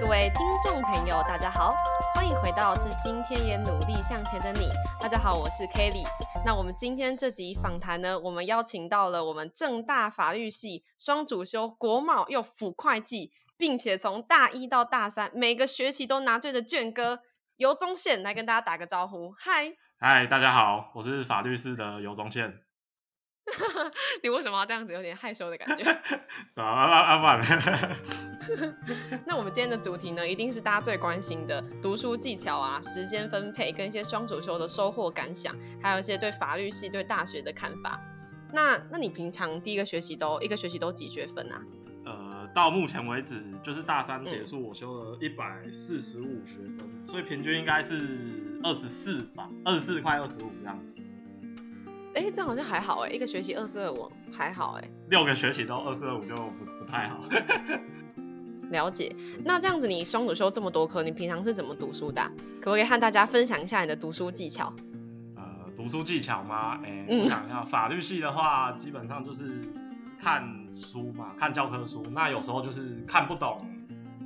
各位听众朋友，大家好，欢迎回到《致今天也努力向前的你》。大家好，我是 Kelly。那我们今天这集访谈呢，我们邀请到了我们正大法律系双主修国贸又辅会计，并且从大一到大三每个学期都拿对着卷哥尤宗宪来跟大家打个招呼。嗨，嗨，大家好，我是法律系的尤宗宪。你为什么要这样子？有点害羞的感觉。啊啊啊！不然。那我们今天的主题呢，一定是大家最关心的读书技巧啊、时间分配跟一些双主修的收获感想，还有一些对法律系、对大学的看法。那那你平常第一个学期都一个学期都几学分啊？呃，到目前为止，就是大三结束，我修了一百四十五学分，所以平均应该是二十四吧，二十四快二十五这样子。哎，这样好像还好哎，一个学期二四二五还好哎，六个学期都二四二五就不不太好。了解，那这样子你双主修这么多科，你平常是怎么读书的？可不可以和大家分享一下你的读书技巧？呃，读书技巧吗？哎，我想一下，法律系的话，基本上就是看书嘛，看教科书。那有时候就是看不懂，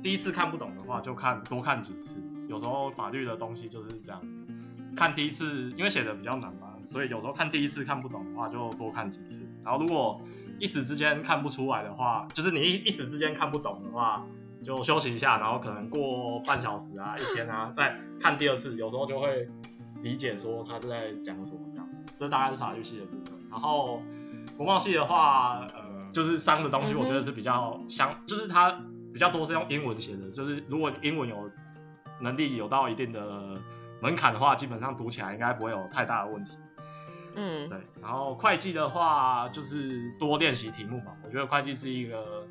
第一次看不懂的话，就看多看几次。有时候法律的东西就是这样，看第一次，因为写的比较难嘛，所以有时候看第一次看不懂的话，就多看几次。然后如果一时之间看不出来的话，就是你一一时之间看不懂的话，就休息一下，然后可能过半小时啊、一天啊，再看第二次，有时候就会理解说他是在讲什么这样。这大概是法律系的部分。然后国贸系的话，呃，就是商的东西，我觉得是比较相，就是它比较多是用英文写的，就是如果英文有能力有到一定的门槛的话，基本上读起来应该不会有太大的问题。嗯，对，然后会计的话就是多练习题目嘛。我觉得会计是一个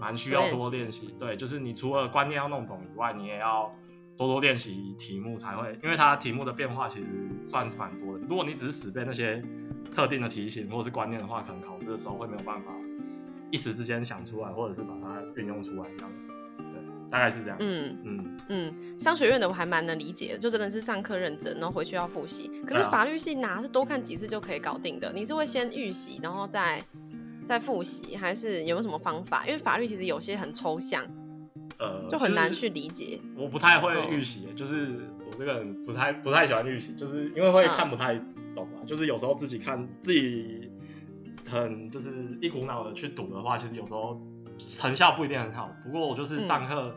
蛮需要多练习，对，就是你除了观念要弄懂以外，你也要多多练习题目才会，因为它题目的变化其实算是蛮多的。如果你只是死背那些特定的题型或者是观念的话，可能考试的时候会没有办法一时之间想出来，或者是把它运用出来这样子。大概是这样。嗯嗯嗯，商学院的我还蛮能理解的，就真的是上课认真，然后回去要复习。可是法律系哪是多看几次就可以搞定的？你是会先预习，然后再再复习，还是有没有什么方法？因为法律其实有些很抽象，呃，就很难去理解。我不太会预习，就是我这个人不太不太喜欢预习，就是因为会看不太懂嘛。就是有时候自己看自己很就是一股脑的去读的话，其实有时候。成效不一定很好，不过我就是上课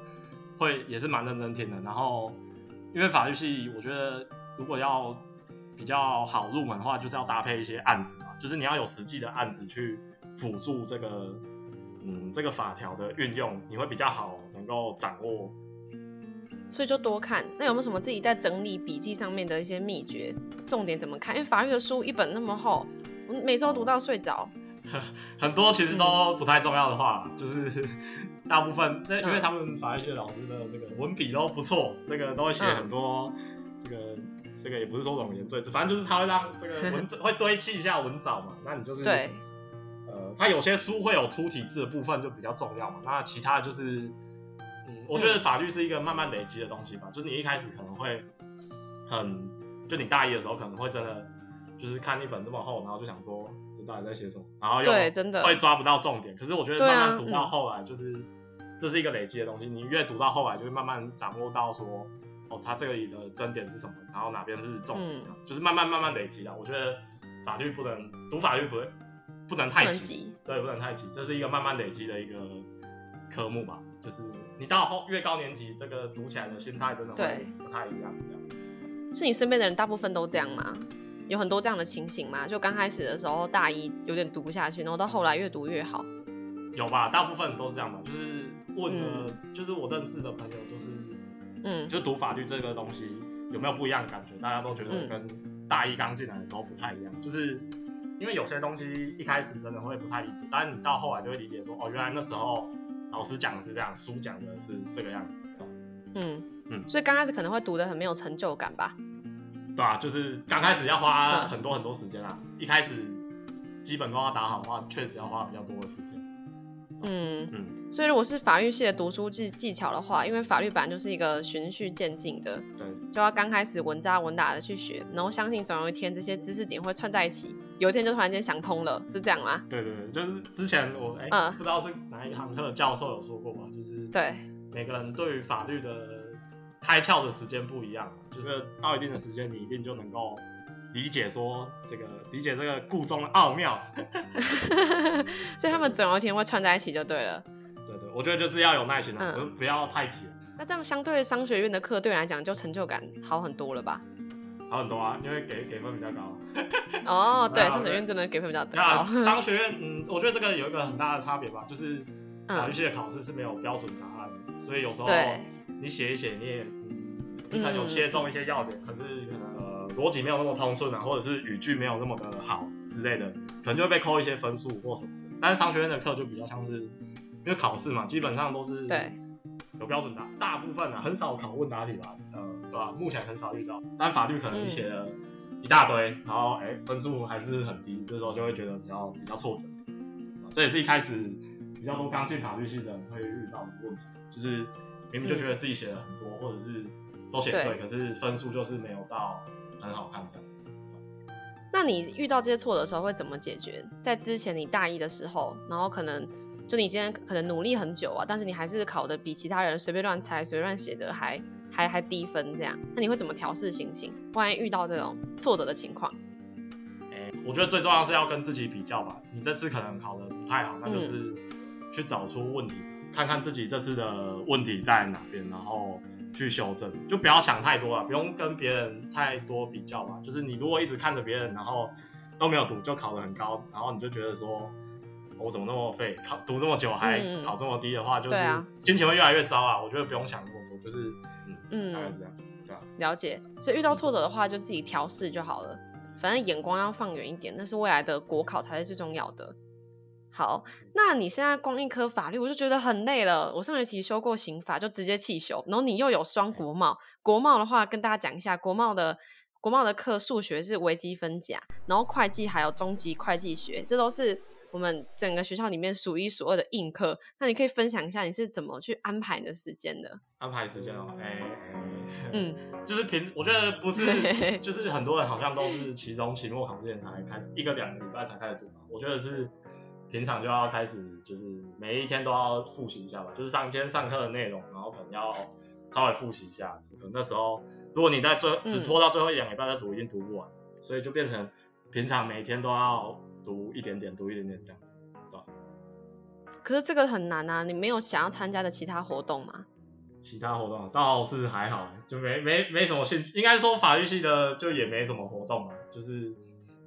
会也是蛮认真听的。然后因为法律系，我觉得如果要比较好入门的话，就是要搭配一些案子嘛，就是你要有实际的案子去辅助这个嗯这个法条的运用，你会比较好能够掌握。所以就多看。那有没有什么自己在整理笔记上面的一些秘诀？重点怎么看？因为法律的书一本那么厚，我每次都读到睡着。很多其实都不太重要的话，就是 大部分那因为他们法律系老师的这个文笔都不错，这个都会写很多这个这个也不是说冗言赘字，反正就是他会让这个文字会堆砌一下文藻嘛。那你就是对，呃，他有些书会有出体字的部分就比较重要嘛。那其他的就是，嗯，我觉得法律是一个慢慢累积的东西吧。就是你一开始可能会很，就你大一的时候可能会真的就是看一本这么厚，然后就想说。到底在写什么？然后又会抓不到重点。可是我觉得慢慢读到后来，就是这是一个累积的东西。你越读到后来，就会慢慢掌握到说，哦，它这里的真点是什么，然后哪边是重点，就是慢慢慢慢累积的。我觉得法律不能读法律不会不能太急，对，不能太急。这是一个慢慢累积的一个科目吧。就是你到后越高年级，这个读起来的心态真的会不太一样。这样是你身边的人大部分都这样吗？有很多这样的情形嘛？就刚开始的时候，大一有点读不下去，然后到后来越读越好。有吧？大部分都是这样吧。就是问了，就是我认识的朋友，就是嗯，就读法律这个东西有没有不一样的感觉？大家都觉得跟大一刚进来的时候不太一样。就是因为有些东西一开始真的会不太理解，但是你到后来就会理解说，哦，原来那时候老师讲的是这样，书讲的是这个样子。嗯嗯，所以刚开始可能会读的很没有成就感吧。对啊，就是刚开始要花很多很多时间啊。一开始基本功要打好的话，确实要花比较多的时间。嗯嗯。所以如果是法律系的读书技技巧的话，因为法律本来就是一个循序渐进的，对，就要刚开始稳扎稳打的去学，然后相信总有一天这些知识点会串在一起，有一天就突然间想通了，是这样吗？对对对，就是之前我哎不知道是哪一堂课教授有说过吧，就是对，每个人对于法律的开窍的时间不一样，就是到一定的时间，你一定就能够理解说这个理解这个故中的奥妙。所以他们总有一天会串在一起就对了。对对，我觉得就是要有耐心啊，不不要太急。那这样相对商学院的课对你来讲就成就感好很多了吧？好很多啊，因为给给分比较高。哦，对，商学院真的给分比较高。商学院，嗯，我觉得这个有一个很大的差别吧，就是法律系的考试是没有标准答案，所以有时候你写一写，你也你可能有切中一些要点，可是可能呃逻辑没有那么通顺啊，或者是语句没有那么的好之类的，可能就会被扣一些分数或什么的。但是商学院的课就比较像是，因为考试嘛，基本上都是对。有标准答，大部分啊很少考问答题吧，呃，对吧？目前很少遇到，但法律可能你写了一大堆，然后哎分数还是很低，这时候就会觉得比较比较挫折。这也是一开始比较多刚进法律系的人会遇到的问题，就是明明就觉得自己写了很多，或者是都写对，可是分数就是没有到很好看这样子。那你遇到这些挫折的时候会怎么解决？在之前你大一的时候，然后可能。就你今天可能努力很久啊，但是你还是考的比其他人随便乱猜、随便乱写的还还还低分这样，那你会怎么调试心情？万一遇到这种挫折的情况？哎，我觉得最重要是要跟自己比较吧。你这次可能考的不太好，那就是去找出问题，看看自己这次的问题在哪边，然后去修正。就不要想太多了，不用跟别人太多比较吧。就是你如果一直看着别人，然后都没有读就考得很高，然后你就觉得说。我怎么那么废？考读这么久还考这么低的话，就是心情会越来越糟啊！我觉得不用想那么多，就是嗯，大概是这样，对了解。所以遇到挫折的话，就自己调试就好了。反正眼光要放远一点，那是未来的国考才是最重要的。好，那你现在光一科法律，我就觉得很累了。我上学期修过刑法，就直接弃修。然后你又有双国贸，国贸的话跟大家讲一下，国贸的国贸的课数学是微积分甲，然后会计还有中级会计学，这都是。我们整个学校里面数一数二的硬课，那你可以分享一下你是怎么去安排你的时间的？安排时间哦，哎，嗯，就是平，我觉得不是，就是很多人好像都是期中、期末考之前才开始，一个两个礼拜才开始读嘛。我觉得是平常就要开始，就是每一天都要复习一下吧，就是上今天上课的内容，然后可能要稍微复习一下。可能那时候，如果你在最只拖到最后一两礼拜再读，一定读不完，所以就变成平常每一天都要。读一点点，读一点点这样子，对吧？可是这个很难啊！你没有想要参加的其他活动吗？其他活动倒是还好，就没没没什么兴趣。应该说法律系的就也没什么活动嘛，就是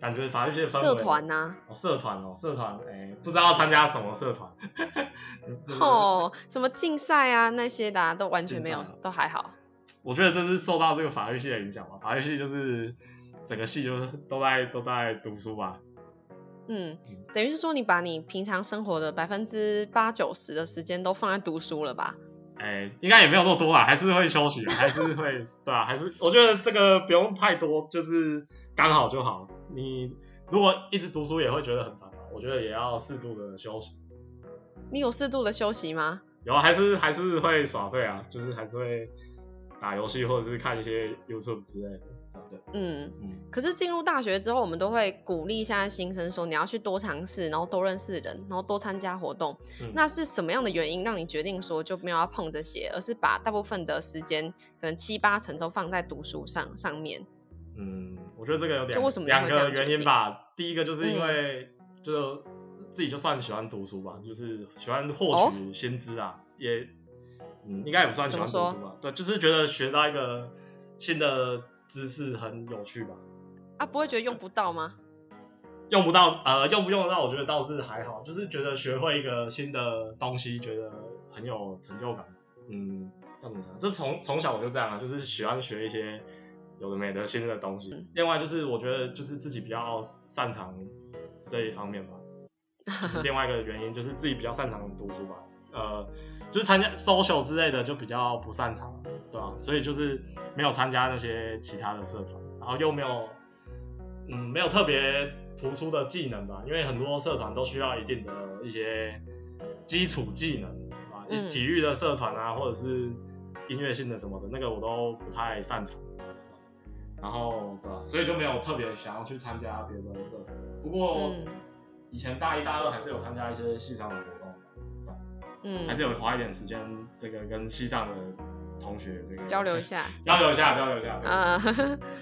感觉法律系的社团呐，哦，社团哦，社团，哎，不知道参加什么社团。哦，什么竞赛啊那些的都完全没有，都还好。我觉得这是受到这个法律系的影响吧。法律系就是整个系就是都在都在读书吧。嗯，等于是说你把你平常生活的百分之八九十的时间都放在读书了吧？哎，应该也没有那么多啦，还是会休息，还是会 对吧？还是我觉得这个不用太多，就是刚好就好。你如果一直读书也会觉得很烦吧？我觉得也要适度的休息。你有适度的休息吗？有，还是还是会耍废啊，就是还是会打游戏或者是看一些 YouTube 之类的。嗯，可是进入大学之后，我们都会鼓励现在新生说，你要去多尝试，然后多认识人，然后多参加活动。那是什么样的原因让你决定说就没有要碰这些，而是把大部分的时间，可能七八成都放在读书上上面？嗯，我觉得这个有点，两个原因吧。第一个就是因为就自己就算喜欢读书吧，就是喜欢获取先知啊，也嗯，应该也不算喜欢读书吧。对，就是觉得学到一个新的。知识很有趣吧？啊，不会觉得用不到吗？用不到，呃，用不用得到？我觉得倒是还好，就是觉得学会一个新的东西，觉得很有成就感。嗯，要怎么讲？这从从小我就这样啊，就是喜欢学一些有的没的新的东西。另外就是我觉得就是自己比较擅长这一方面吧。就是另外一个原因，就是自己比较擅长读书吧。呃。就是参加 social 之类的就比较不擅长，对吧？所以就是没有参加那些其他的社团，然后又没有，嗯，没有特别突出的技能吧。因为很多社团都需要一定的一些基础技能，啊，体育的社团啊，或者是音乐性的什么的，那个我都不太擅长。然后，对吧？所以就没有特别想要去参加别的社团。不过以前大一、大二还是有参加一些系上的活动。嗯，还是有花一点时间，这个跟西藏的同学这个交流一下，交流一下，交流一下。啊，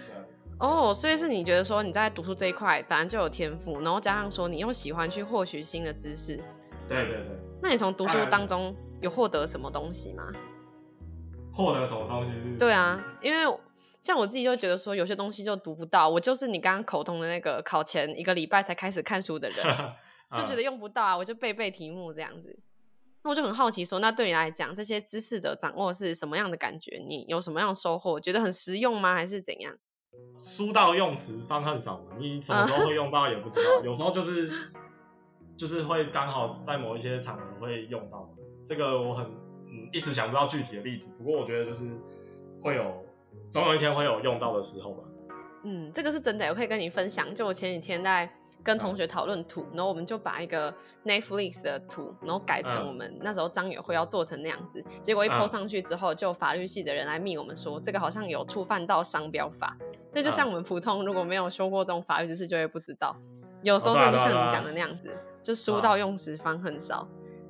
哦，所以是你觉得说你在读书这一块本来就有天赋，然后加上说你又喜欢去获取新的知识。对对对。那你从读书当中有获得什么东西吗？获得什么东西？对啊，因为像我自己就觉得说有些东西就读不到，我就是你刚刚口通的那个考前一个礼拜才开始看书的人，就觉得用不到啊，我就背背题目这样子。那我就很好奇说，那对你来讲，这些知识的掌握是什么样的感觉？你有什么样的收获？觉得很实用吗？还是怎样？书到用时方恨少，你什么时候会用到也不知道，有时候就是就是会刚好在某一些场合会用到。这个我很嗯一时想不到具体的例子，不过我觉得就是会有总有一天会有用到的时候吧。嗯，这个是真的，我可以跟你分享。就我前几天在。跟同学讨论图，然后我们就把一个 Netflix 的图，然后改成我们那时候张友会要做成那样子。结果一 po 上去之后，就法律系的人来密我们说，这个好像有触犯到商标法。这就像我们普通如果没有修过这种法律知识，就会不知道。有时候真的就像你讲的那样子，就书到用时方恨少。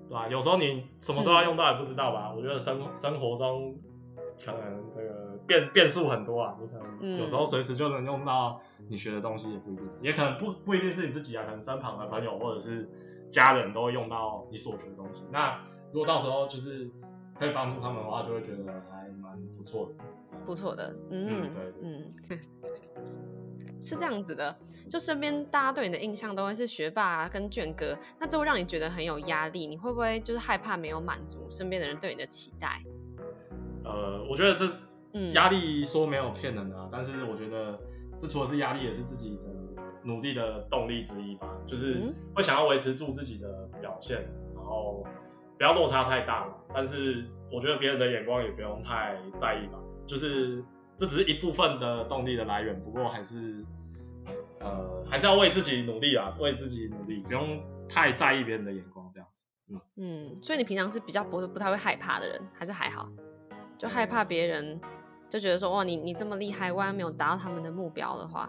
对啊，有时候你什么时候要用到也不知道吧？我觉得生生活中可能这个。变变数很多啊，你可能有时候随时就能用到你学的东西，也不一定，也可能不不一定是你自己啊，可能身旁的朋友或者是家人都会用到你所学的东西。那如果到时候就是可以帮助他们的话，就会觉得还蛮不错的，不错的，嗯，对，嗯，是这样子的。就身边大家对你的印象都会是学霸跟卷哥，那这会让你觉得很有压力，你会不会就是害怕没有满足身边的人对你的期待？呃，我觉得这。压力说没有骗人的，但是我觉得这除了是压力，也是自己的努力的动力之一吧。就是会想要维持住自己的表现，然后不要落差太大嘛。但是我觉得别人的眼光也不用太在意吧。就是这只是一部分的动力的来源，不过还是呃还是要为自己努力啊，为自己努力，不用太在意别人的眼光这样子。嗯嗯，所以你平常是比较不不太会害怕的人，还是还好？就害怕别人。就觉得说哇，你你这么厉害，万一没有达到他们的目标的话，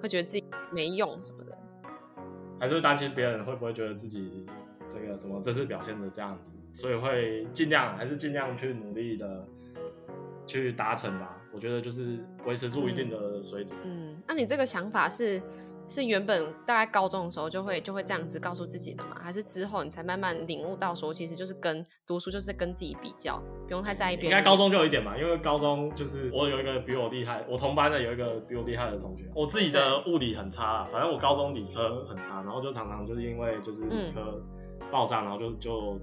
会觉得自己没用什么的，还是担心别人会不会觉得自己这个怎么这次表现的这样子，所以会尽量还是尽量去努力的去达成吧。我觉得就是维持住一定的水准。嗯，那你这个想法是？是原本大概高中的时候就会就会这样子告诉自己的吗？还是之后你才慢慢领悟到说，其实就是跟读书就是跟自己比较，不用太在意别人。应该高中就有一点嘛，因为高中就是我有一个比我厉害，我同班的有一个比我厉害的同学。我自己的物理很差，反正我高中理科很差，然后就常常就是因为就是理科爆炸，然后就就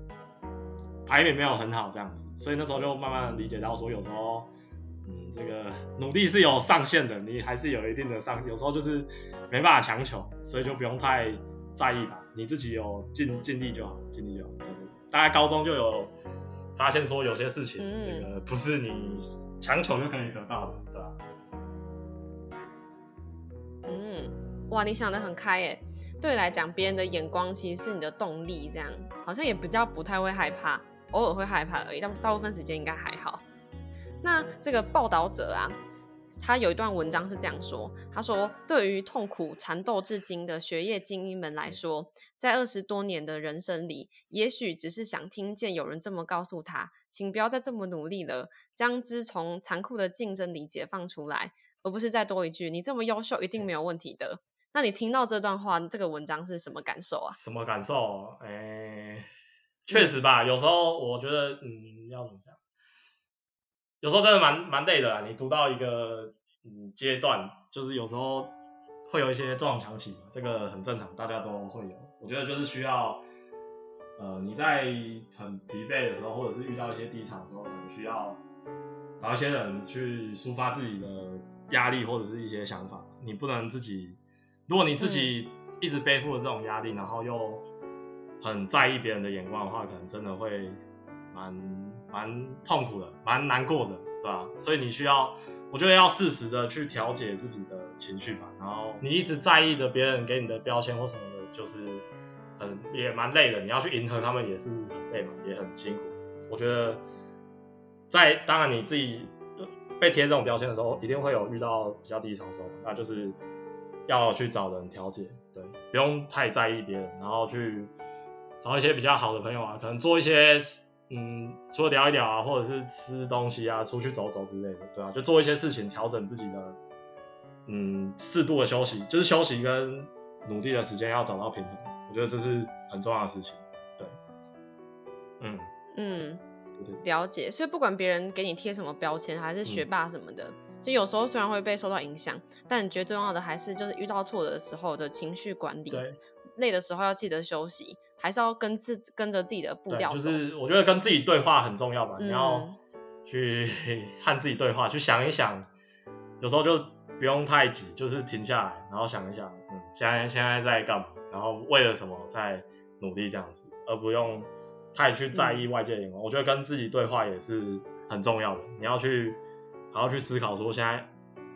排名没有很好这样子，所以那时候就慢慢理解到说，有时候嗯这个努力是有上限的，你还是有一定的上，有时候就是。没办法强求，所以就不用太在意吧。你自己有尽尽力就好，尽力就好。大概高中就有发现说，有些事情这个不是你强求就可以得到的，对吧？嗯，哇，你想的很开诶。对你来讲，别人的眼光其实是你的动力，这样好像也比较不太会害怕，偶尔会害怕而已，但大部分时间应该还好。那这个报道者啊。他有一段文章是这样说：“他说，对于痛苦缠斗至今的学业精英们来说，在二十多年的人生里，也许只是想听见有人这么告诉他，请不要再这么努力了，将之从残酷的竞争里解放出来，而不是再多一句‘你这么优秀，一定没有问题的’。那你听到这段话，这个文章是什么感受啊？什么感受？哎，确实吧，有时候我觉得，嗯，要怎么讲？”有时候真的蛮蛮累的！你读到一个嗯阶段，就是有时候会有一些撞墙期，这个很正常，大家都会有。我觉得就是需要，呃，你在很疲惫的时候，或者是遇到一些低潮的时候，可能需要找一些人去抒发自己的压力或者是一些想法。你不能自己，如果你自己一直背负着这种压力，然后又很在意别人的眼光的话，可能真的会蛮。蛮痛苦的，蛮难过的，对吧？所以你需要，我觉得要适时的去调节自己的情绪吧。然后你一直在意着别人给你的标签或什么的，就是很也蛮累的。你要去迎合他们也是很累嘛，也很辛苦。我觉得在当然你自己被贴这种标签的时候，一定会有遇到比较低潮的时候，那就是要去找人调节，对，不用太在意别人，然后去找一些比较好的朋友啊，可能做一些嗯，除了聊一聊啊，或者是吃东西啊，出去走走之类的，对啊，就做一些事情调整自己的嗯适度的休息，就是休息跟努力的时间要找到平衡，我觉得这是很重要的事情。对，嗯嗯，了解。所以不管别人给你贴什么标签，还是学霸什么的，就有时候虽然会被受到影响，但你觉得最重要的还是就是遇到挫折的时候的情绪管理，累的时候要记得休息。还是要跟自跟着自己的步调，就是我觉得跟自己对话很重要吧。你要去 和自己对话，去想一想，有时候就不用太急，就是停下来，然后想一想，嗯，现在现在在干嘛？然后为了什么在努力这样子，而不用太去在意外界眼光。我觉得跟自己对话也是很重要的。你要去好好去思考，说现在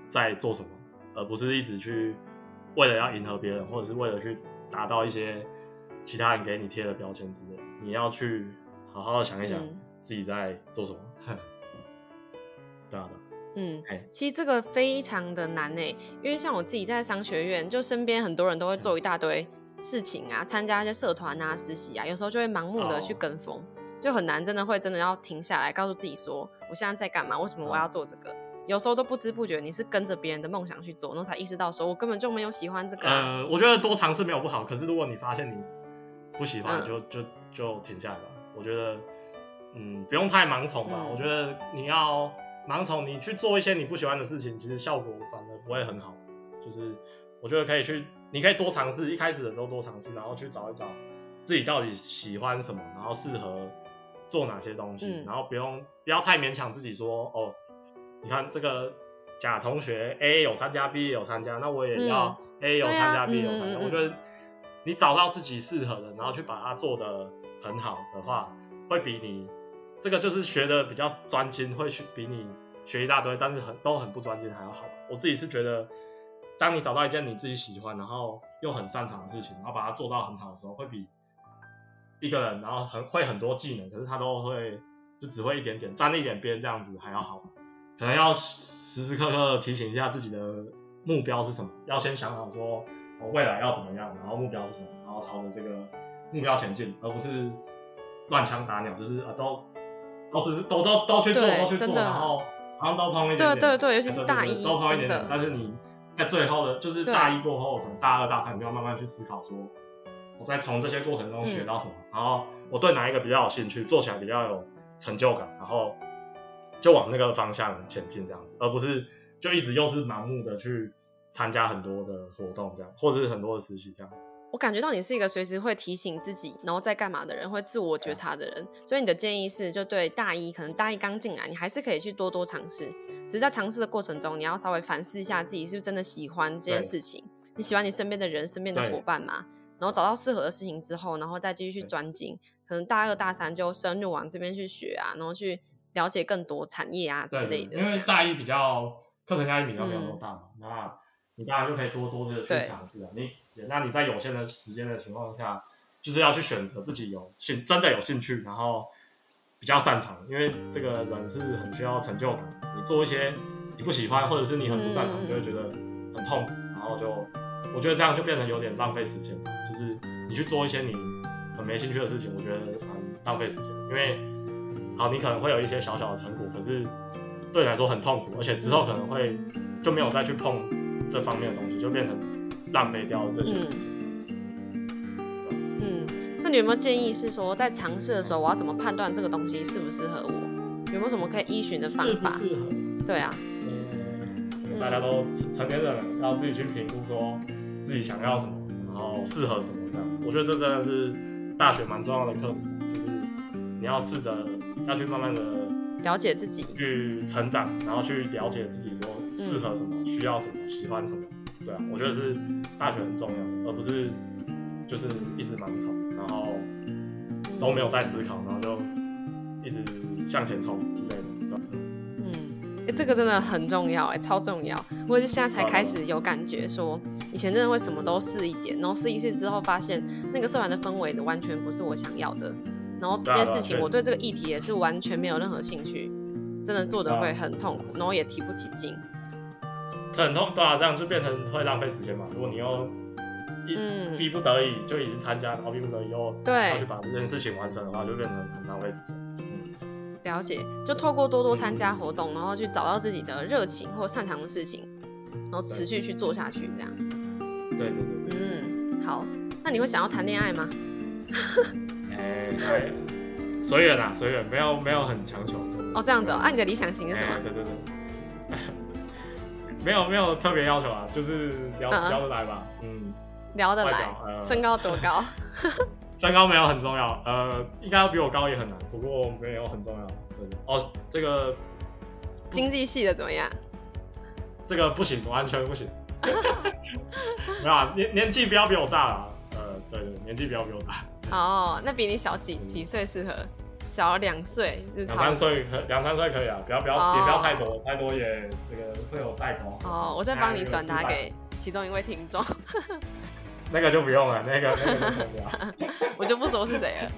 在做什么，而不是一直去为了要迎合别人，或者是为了去达到一些。其他人给你贴的标签之类，你要去好好的想一想自己在做什么。对啊，嗯，其实这个非常的难诶，因为像我自己在商学院，就身边很多人都会做一大堆事情啊，参加一些社团啊、实习啊，有时候就会盲目的去跟风，就很难真的会真的要停下来，告诉自己说我现在在干嘛，为什么我要做这个？有时候都不知不觉你是跟着别人的梦想去做，然后才意识到说我根本就没有喜欢这个。呃，我觉得多尝试没有不好，可是如果你发现你不喜欢就就就停下来吧。我觉得，嗯，不用太盲从吧。我觉得你要盲从，你去做一些你不喜欢的事情，其实效果反而不会很好。就是我觉得可以去，你可以多尝试，一开始的时候多尝试，然后去找一找自己到底喜欢什么，然后适合做哪些东西，然后不用不要太勉强自己说，哦，你看这个甲同学 A 有参加，B 有参加，那我也要 A 有参加，B 有参加。我觉得。你找到自己适合的，然后去把它做的很好的话，会比你这个就是学的比较专精，会去比你学一大堆，但是很都很不专精还要好。我自己是觉得，当你找到一件你自己喜欢，然后又很擅长的事情，然后把它做到很好的时候，会比一个人然后很会很多技能，可是他都会就只会一点点沾一点边这样子还要好。可能要时时刻刻提醒一下自己的目标是什么，要先想好说。我未来要怎么样？然后目标是什么？然后朝着这个目标前进，而不是乱枪打鸟，就是啊，都都是都都都去做，都去做，然后好像都碰一点点，对对对，尤其是大一，都碰一点点。但是你在最后的，就是大一过后，可能大二大三，你就要慢慢去思考，说我在从这些过程中学到什么，然后我对哪一个比较有兴趣，做起来比较有成就感，然后就往那个方向前进，这样子，而不是就一直又是盲目的去。参加很多的活动，这样或者是很多的实习，这样子。我感觉到你是一个随时会提醒自己，然后在干嘛的人，会自我觉察的人。所以你的建议是，就对大一，可能大一刚进来，你还是可以去多多尝试。只是在尝试的过程中，你要稍微反思一下自己是不是真的喜欢这件事情。你喜欢你身边的人、身边的伙伴吗？然后找到适合的事情之后，然后再继续去专精。可能大二、大三就深入往这边去学啊，然后去了解更多产业啊之类的。因为大一比较课程压力比较没有那么大嘛，那。你当然就可以多多的去尝试啊！你那你在有限的时间的情况下，就是要去选择自己有兴真的有兴趣，然后比较擅长，因为这个人是很需要成就感。你做一些你不喜欢，或者是你很不擅长，就会觉得很痛苦，然后就我觉得这样就变成有点浪费时间吧。就是你去做一些你很没兴趣的事情，我觉得蛮浪费时间。因为好，你可能会有一些小小的成果，可是对你来说很痛苦，而且之后可能会就没有再去碰。这方面的东西就变成浪费掉这些时间。嗯，那你有没有建议是说，在尝试的时候，我要怎么判断这个东西适不适合我？有没有什么可以依循的方法？适不适合？对啊。嗯，大家都成年人要自己去评估，说自己想要什么，然后适合什么这样子。我觉得这真的是大学蛮重要的课题，就是你要试着要去慢慢的。了解自己，去成长，然后去了解自己，说适合什么，需要什么，喜欢什么，对啊，我觉得是大学很重要，而不是就是一直盲从，然后都没有在思考，然后就一直向前冲之类的。嗯，哎，这个真的很重要，哎，超重要。我也是现在才开始有感觉，说以前真的会什么都试一点，然后试一试之后，发现那个社团的氛围的完全不是我想要的。然后这件事情，我对这个议题也是完全没有任何兴趣，真的做的会很痛苦，然后也提不起劲。很痛，对啊，这样就变成会浪费时间嘛。如果你又一逼不得已就已经参加，然后逼不得已又对要去把这件事情完成的话，就变成很浪费时间。了解，就透过多多参加活动，然后去找到自己的热情或擅长的事情，然后持续去做下去，这样。对对对。嗯，好。那你会想要谈恋爱吗？哎，随缘啊，随缘，没有没有很强求。哦，这样子哦。按你的理想型是什么？对对对。没有没有特别要求啊，就是聊聊得来吧。嗯，聊得来。身高多高？身高没有很重要，呃，应该要比我高也很难，不过没有很重要。对哦，这个经济系的怎么样？这个不行，完全不行。没有啊，年年纪不要比我大了。呃，对对，年纪不要比我大。哦，那比你小几几岁适合？小两岁，两三岁可两三岁可以啊，不要不要也不要太多，太多也这个会有代沟。哦，我再帮你转达给其中一位听众。那个就不用了，那个那个不要。我就不说是谁了。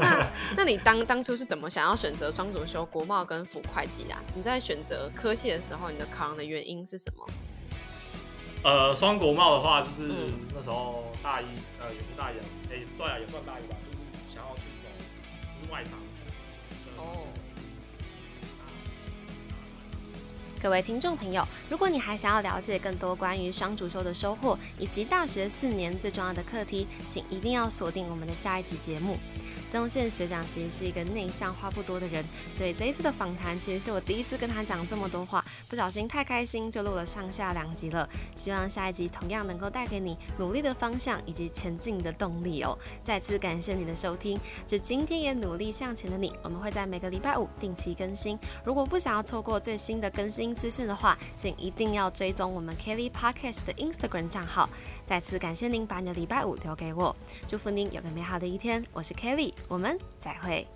那 那你当当初是怎么想要选择双主修国贸跟辅会计啊？你在选择科系的时候，你的考量的原因是什么？呃，双国贸的话，就是那时候大一，呃，也是大一，哎，对啊，也算大一吧，就是想要去走就是外场。哦。各位听众朋友，如果你还想要了解更多关于双主修的收获，以及大学四年最重要的课题，请一定要锁定我们的下一集节目。宗宪学长其实是一个内向、话不多的人，所以这一次的访谈其实是我第一次跟他讲这么多话，不小心太开心就录了上下两集了。希望下一集同样能够带给你努力的方向以及前进的动力哦。再次感谢你的收听，就今天也努力向前的你，我们会在每个礼拜五定期更新。如果不想要错过最新的更新资讯的话，请一定要追踪我们 Kelly Podcast 的 Instagram 账号。再次感谢您把你的礼拜五留给我，祝福您有个美好的一天。我是 Kelly。我们再会。